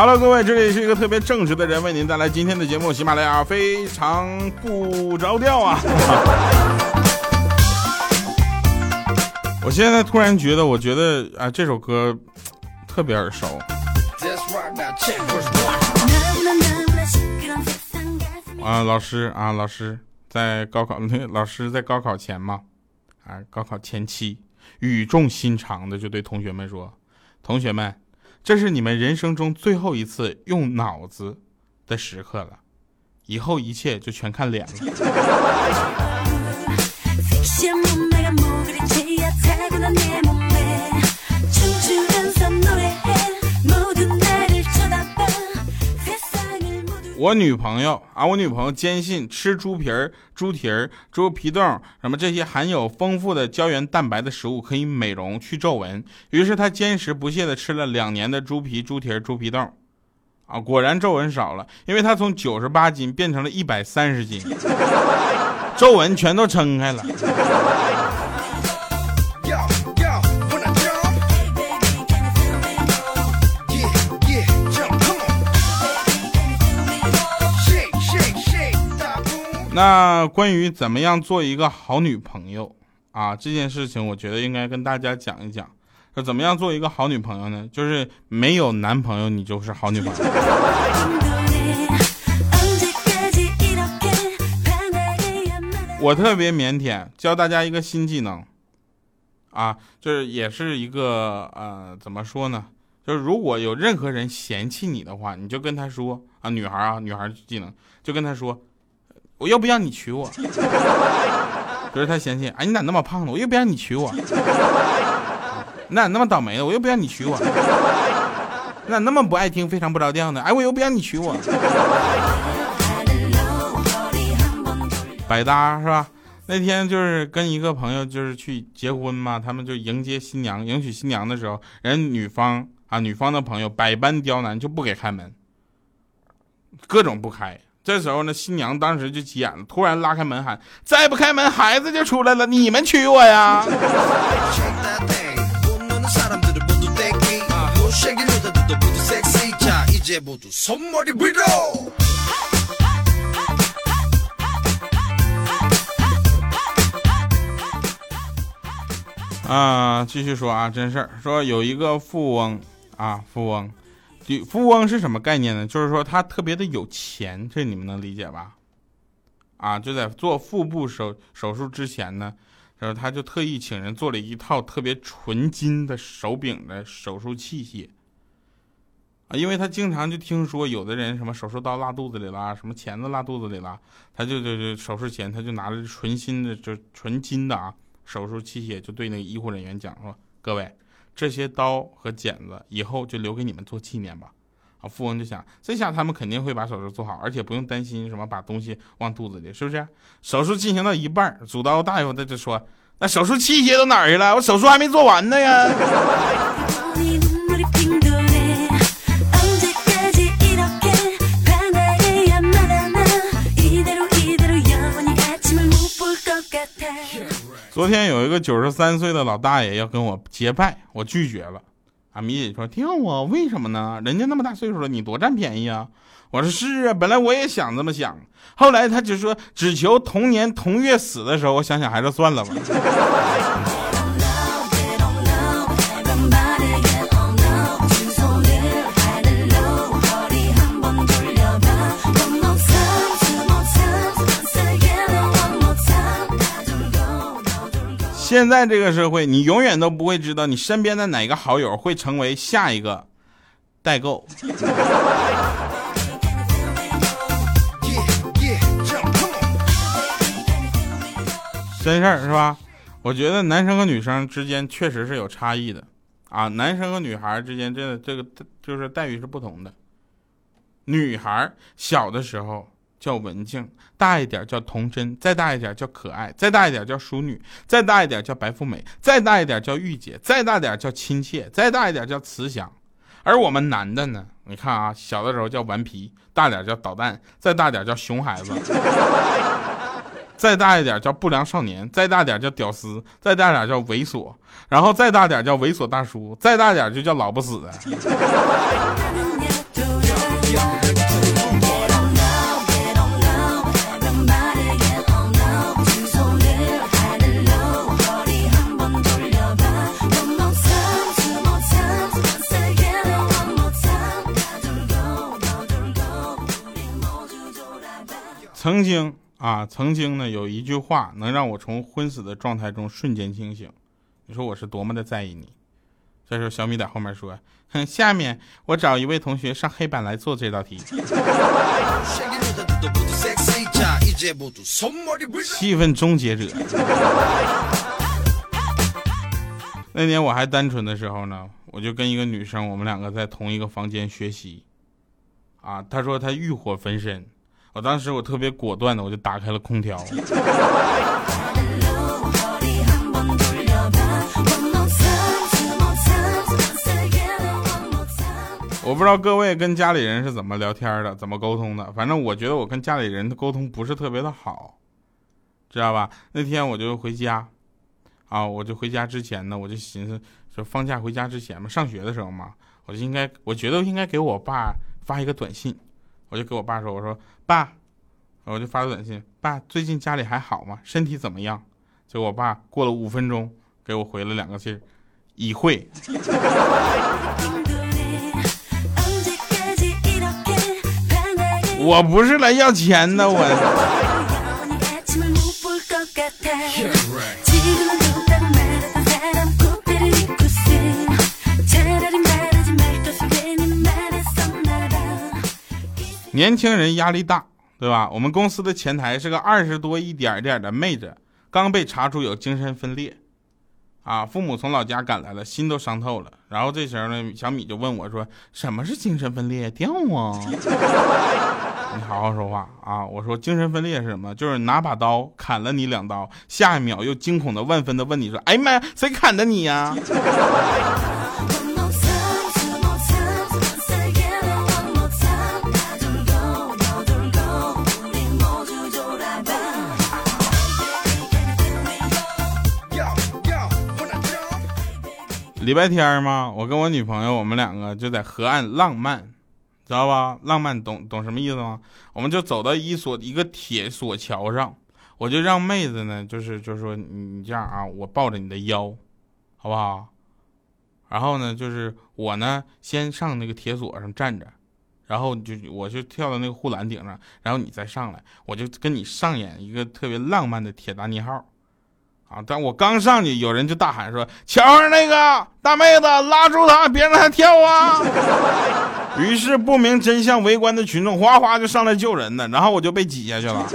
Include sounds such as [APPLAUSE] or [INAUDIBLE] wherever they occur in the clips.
Hello，各位，这里是一个特别正直的人为您带来今天的节目。喜马拉雅非常不着调啊！[LAUGHS] 我现在突然觉得，我觉得啊，这首歌特别耳熟。啊，老师啊，老师在高考，那老师在高考前嘛，啊，高考前期，语重心长的就对同学们说：“同学们。”这是你们人生中最后一次用脑子的时刻了，以后一切就全看脸了。[LAUGHS] 我女朋友啊，我女朋友坚信吃猪皮儿、猪蹄儿、猪皮冻什么这些含有丰富的胶原蛋白的食物可以美容去皱纹，于是她坚持不懈的吃了两年的猪皮、猪蹄儿、猪皮冻，啊，果然皱纹少了，因为她从九十八斤变成了一百三十斤，皱纹全都撑开了。那关于怎么样做一个好女朋友啊这件事情，我觉得应该跟大家讲一讲。说怎么样做一个好女朋友呢？就是没有男朋友，你就是好女朋友。[LAUGHS] 我特别腼腆，教大家一个新技能啊，就是也是一个呃，怎么说呢？就是如果有任何人嫌弃你的话，你就跟他说啊，女孩啊，女孩技能，就跟他说。我又不要你娶我？可是他嫌弃，哎，你咋那么胖呢？我又不让你娶我。你咋那么倒霉呢？我又不让你娶我。你咋那么不爱听，非常不着调呢？哎，我又不让你娶我。百搭是吧？那天就是跟一个朋友就是去结婚嘛，他们就迎接新娘、迎娶新娘的时候，人女方啊，女方的朋友百般刁难，就不给开门，各种不开。这时候呢，新娘当时就急眼了，突然拉开门喊：“再不开门，孩子就出来了！你们娶我呀！”啊，继续说啊，真事儿，说有一个富翁啊，富翁。女富翁是什么概念呢？就是说他特别的有钱，这你们能理解吧？啊，就在做腹部手手术之前呢，然后他就特意请人做了一套特别纯金的手柄的手术器械啊，因为他经常就听说有的人什么手术刀落肚子里了，什么钳子落肚子里了，他就就就手术前他就拿着纯新的就纯金的啊手术器械，就对那个医护人员讲说：“各位。”这些刀和剪子以后就留给你们做纪念吧。啊，富翁就想，这下他们肯定会把手术做好，而且不用担心什么把东西往肚子里，是不是？手术进行到一半，主刀大夫他就说：“那手术器械都哪儿去了？我手术还没做完呢呀！” [LAUGHS] 天有一个九十三岁的老大爷要跟我结拜，我拒绝了。阿，米姐说：“跳啊，为什么呢？人家那么大岁数了，你多占便宜啊！”我说：“是啊，本来我也想这么想，后来他就说只求同年同月死的时候，我想想还是算了吧。”现在这个社会，你永远都不会知道你身边的哪个好友会成为下一个代购。真事儿是吧？我觉得男生和女生之间确实是有差异的啊，男生和女孩之间真的这个就是待遇是不同的。女孩小的时候。叫文静，大一点叫童真，再大一点叫可爱，再大一点叫淑女，再大一点叫白富美，再大一点叫御姐，再大点叫亲切，再大一点叫慈祥。而我们男的呢？你看啊，小的时候叫顽皮，大点叫捣蛋，再大点叫熊孩子，再大一点叫不良少年，再大点叫屌丝，再大点叫猥琐，然后再大点叫猥琐大叔，再大点就叫老不死的。曾经啊，曾经呢，有一句话能让我从昏死的状态中瞬间清醒。你说我是多么的在意你。这时候小米在后面说：“哼，[LAUGHS] 下面我找一位同学上黑板来做这道题。[LAUGHS] ”气氛终结者。那年我还单纯的时候呢，我就跟一个女生，我们两个在同一个房间学习。啊，她说她欲火焚身，我当时我特别果断的，我就打开了空调。我不知道各位跟家里人是怎么聊天的，怎么沟通的。反正我觉得我跟家里人的沟通不是特别的好，知道吧？那天我就回家，啊，我就回家之前呢，我就寻思，说放假回家之前嘛，上学的时候嘛，我就应该，我觉得应该给我爸发一个短信。我就给我爸说，我说爸，我就发个短信，爸，最近家里还好吗？身体怎么样？结果我爸过了五分钟给我回了两个字，已会。[LAUGHS] 我不是来要钱的，我。年轻人压力大，对吧？我们公司的前台是个二十多一点点的妹子，刚被查出有精神分裂。啊！父母从老家赶来了，心都伤透了。然后这时候呢，小米就问我说：“什么是精神分裂？掉啊！” [LAUGHS] 你好好说话啊！我说精神分裂是什么？就是拿把刀砍了你两刀，下一秒又惊恐的万分的问你说：“哎呀妈呀，谁砍的你呀？” [LAUGHS] 礼拜天嘛，我跟我女朋友，我们两个就在河岸浪漫，知道吧？浪漫懂懂什么意思吗？我们就走到一所一个铁索桥上，我就让妹子呢，就是就是说你这样啊，我抱着你的腰，好不好？然后呢，就是我呢先上那个铁索上站着，然后就我就跳到那个护栏顶上，然后你再上来，我就跟你上演一个特别浪漫的铁达尼号。啊！但我刚上去，有人就大喊说：“瞧上那个大妹子，拉住她，别让她跳啊！” [LAUGHS] 于是不明真相围观的群众哗哗就上来救人呢，然后我就被挤下去了。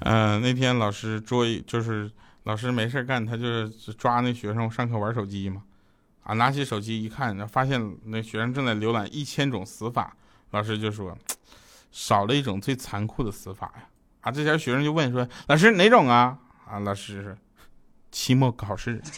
嗯，[LAUGHS] 那天老师捉就是老师没事干，他就是抓那学生上课玩手机嘛。啊，拿起手机一看，发现那学生正在浏览一千种死法。老师就说，少了一种最残酷的死法呀。啊，这前学生就问说，老师哪种啊？啊，老师，期末考试。[LAUGHS]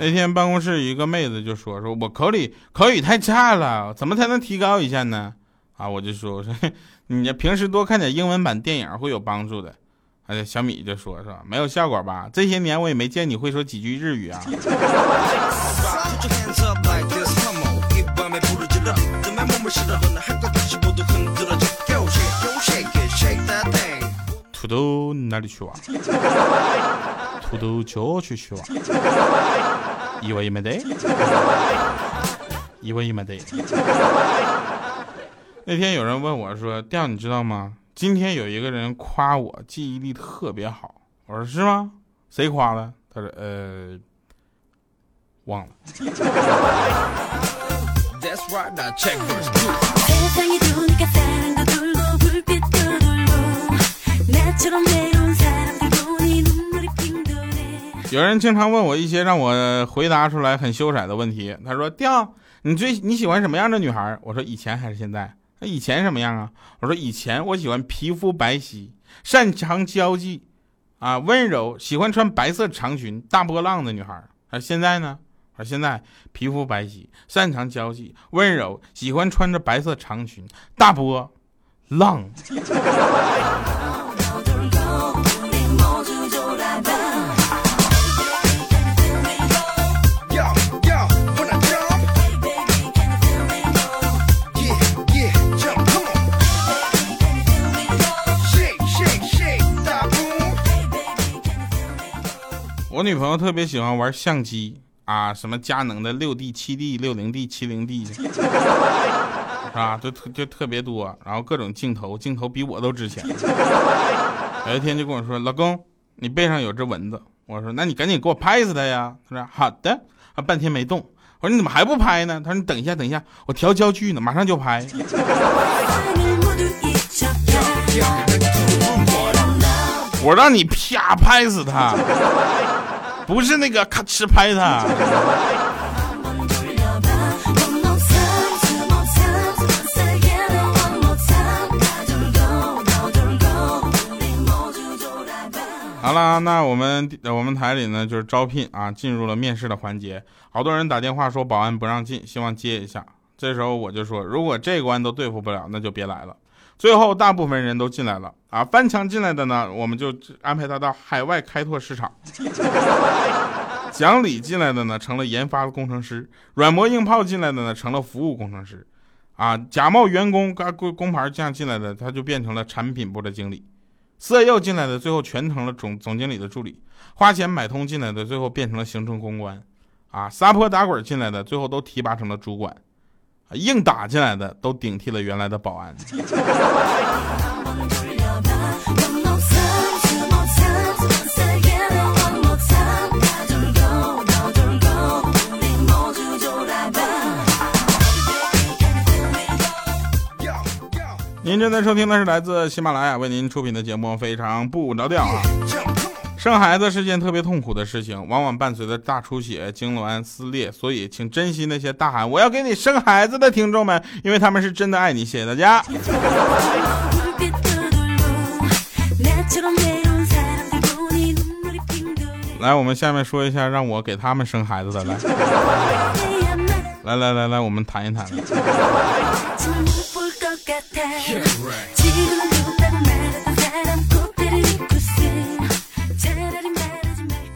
那天办公室一个妹子就说：“说我口里口语太差了，怎么才能提高一下呢？”啊，我就说：“我说你平时多看点英文版电影会有帮助的。”哎，小米就说：“是？没有效果吧？这些年我也没见你会说几句日语啊。”土豆哪里去玩？土豆郊区去玩？以为没得，以为没得。那天有人问我说：“调，你知道吗？今天有一个人夸我记忆力特别好。”我说：“是吗？谁夸的？”他说：“呃，忘了。”有人经常问我一些让我回答出来很羞涩的问题。他说：“调，你最你喜欢什么样的女孩？”我说：“以前还是现在？那以前什么样啊？”我说：“以前我喜欢皮肤白皙，擅长交际，啊，温柔，喜欢穿白色长裙、大波浪的女孩。而现在呢？而现在皮肤白皙，擅长交际，温柔，喜欢穿着白色长裙、大波浪。我女朋友特别喜欢玩相机啊，什么佳能的六 D、七 D、六零 D、七零 D，[LAUGHS] 是吧？就特就特别多，然后各种镜头，镜头比我都值钱。有一天就跟我说：“老公，你背上有只蚊子。”我说：“那你赶紧给我拍死它呀！”他说：“好的。”他半天没动。我说：“你怎么还不拍呢？”他说：“你等一下，等一下，我调焦距呢，马上就拍。”我让你啪拍死他。不是那个咔哧拍他。好了，那我们我们台里呢就是招聘啊，进入了面试的环节。好多人打电话说保安不让进，希望接一下。这时候我就说，如果这关都对付不了，那就别来了。最后大部分人都进来了啊，翻墙进来的呢，我们就安排他到海外开拓市场。[LAUGHS] 讲理进来的呢，成了研发的工程师；软磨硬泡进来的呢，成了服务工程师。啊，假冒员工、干工工牌这样进来的，他就变成了产品部的经理；色诱进来的，最后全成了总总经理的助理；花钱买通进来的，最后变成了行政公关；啊，撒泼打滚进来的，最后都提拔成了主管。硬打进来的都顶替了原来的保安。您正在收听的是来自喜马拉雅为您出品的节目《非常不着调》啊。生孩子是件特别痛苦的事情，往往伴随着大出血、痉挛、撕裂，所以请珍惜那些大喊“我要给你生孩子”的听众们，因为他们是真的爱你。谢谢大家。来，我们下面说一下让我给他们生孩子的来，来来来来，我们谈一谈。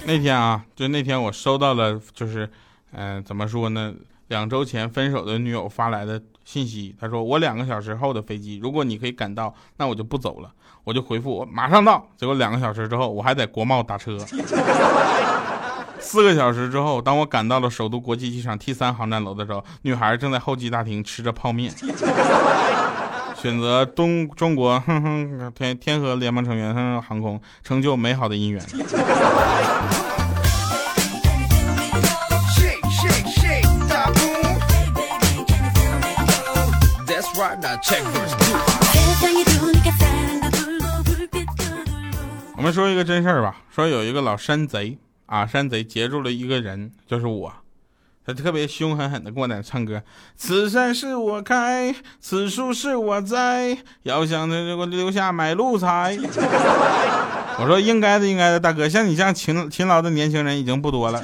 那天啊，就那天我收到了，就是，嗯，怎么说呢？两周前分手的女友发来的信息，她说我两个小时后的飞机，如果你可以赶到，那我就不走了。我就回复我马上到。结果两个小时之后，我还在国贸打车。[LAUGHS] 四个小时之后，当我赶到了首都国际机场 T 三航站楼的时候，女孩正在候机大厅吃着泡面。选择东中国 [LAUGHS] 哼哼天天河联盟成员哼航空，成就美好的姻缘。我们说一个真事儿吧，说有一个老山贼啊，山贼截住了一个人，就是我。他特别凶狠狠的跟我在那唱歌，此山是我开，此树是我栽，要想着给我留下买路财。[LAUGHS] 我说应该的，应该的，大哥，像你这样勤勤劳的年轻人已经不多了。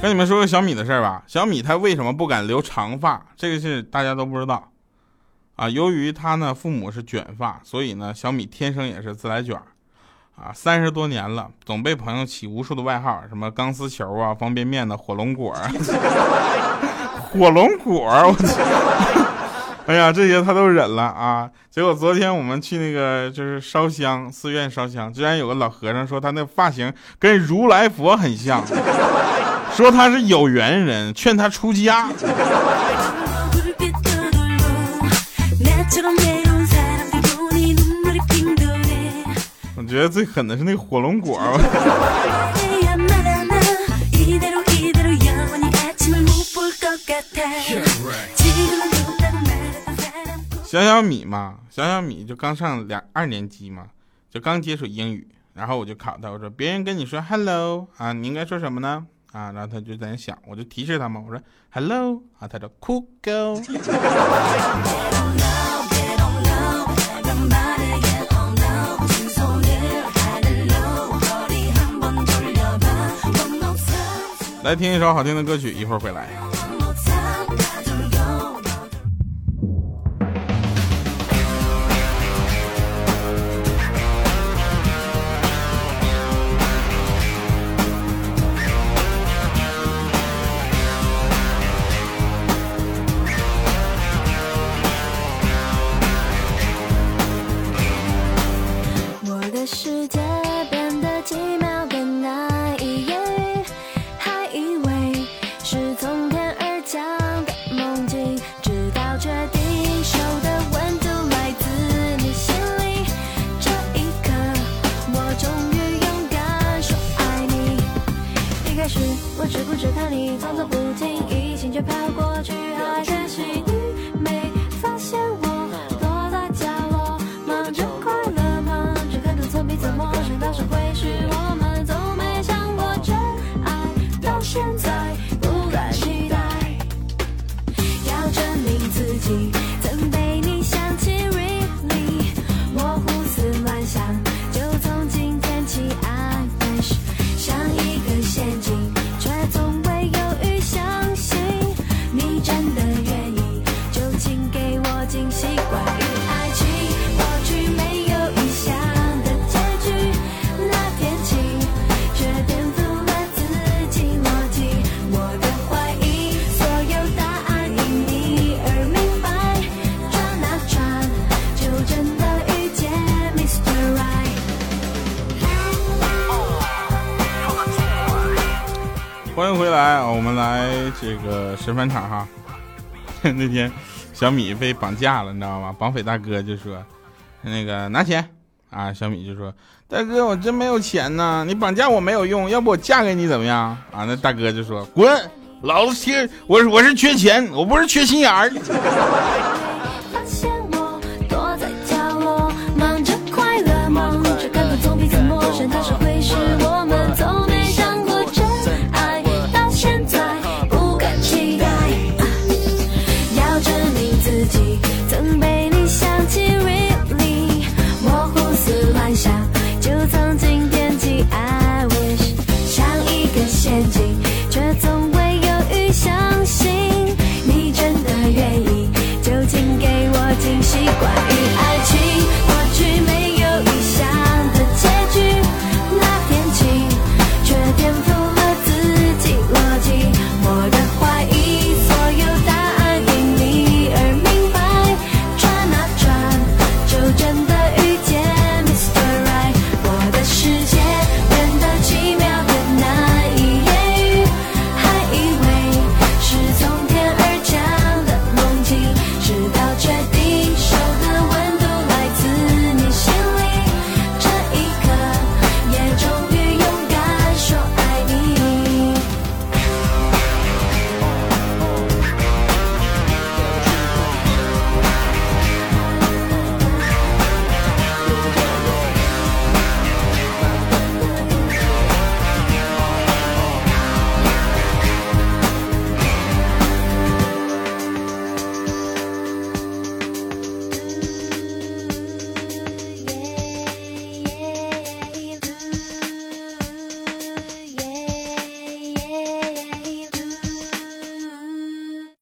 跟你们说个小米的事儿吧，小米他为什么不敢留长发？这个是大家都不知道。啊，由于他呢父母是卷发，所以呢小米天生也是自来卷，啊，三十多年了，总被朋友起无数的外号，什么钢丝球啊、方便面的火龙果 [LAUGHS] 火龙果我去！[LAUGHS] 哎呀，这些他都忍了啊。结果昨天我们去那个就是烧香，寺院烧香，居然有个老和尚说他那发型跟如来佛很像，说他是有缘人，劝他出家。觉得最狠的是那个火龙果。[LAUGHS] 小小米嘛，小小米就刚上两二年级嘛，就刚接触英语，然后我就考他，我说别人跟你说 hello 啊，你应该说什么呢？啊，然后他就在那想，我就提示他嘛，我说 hello 啊，他说 cool girl。来听一首好听的歌曲，一会儿回来。去。这个神返场哈。[LAUGHS] 那天小米被绑架了，你知道吗？绑匪大哥就说：“那个拿钱啊！”小米就说：“大哥，我真没有钱呐，你绑架我没有用，要不我嫁给你怎么样？”啊，那大哥就说：“滚，老子缺我我是缺钱，我不是缺心眼儿。”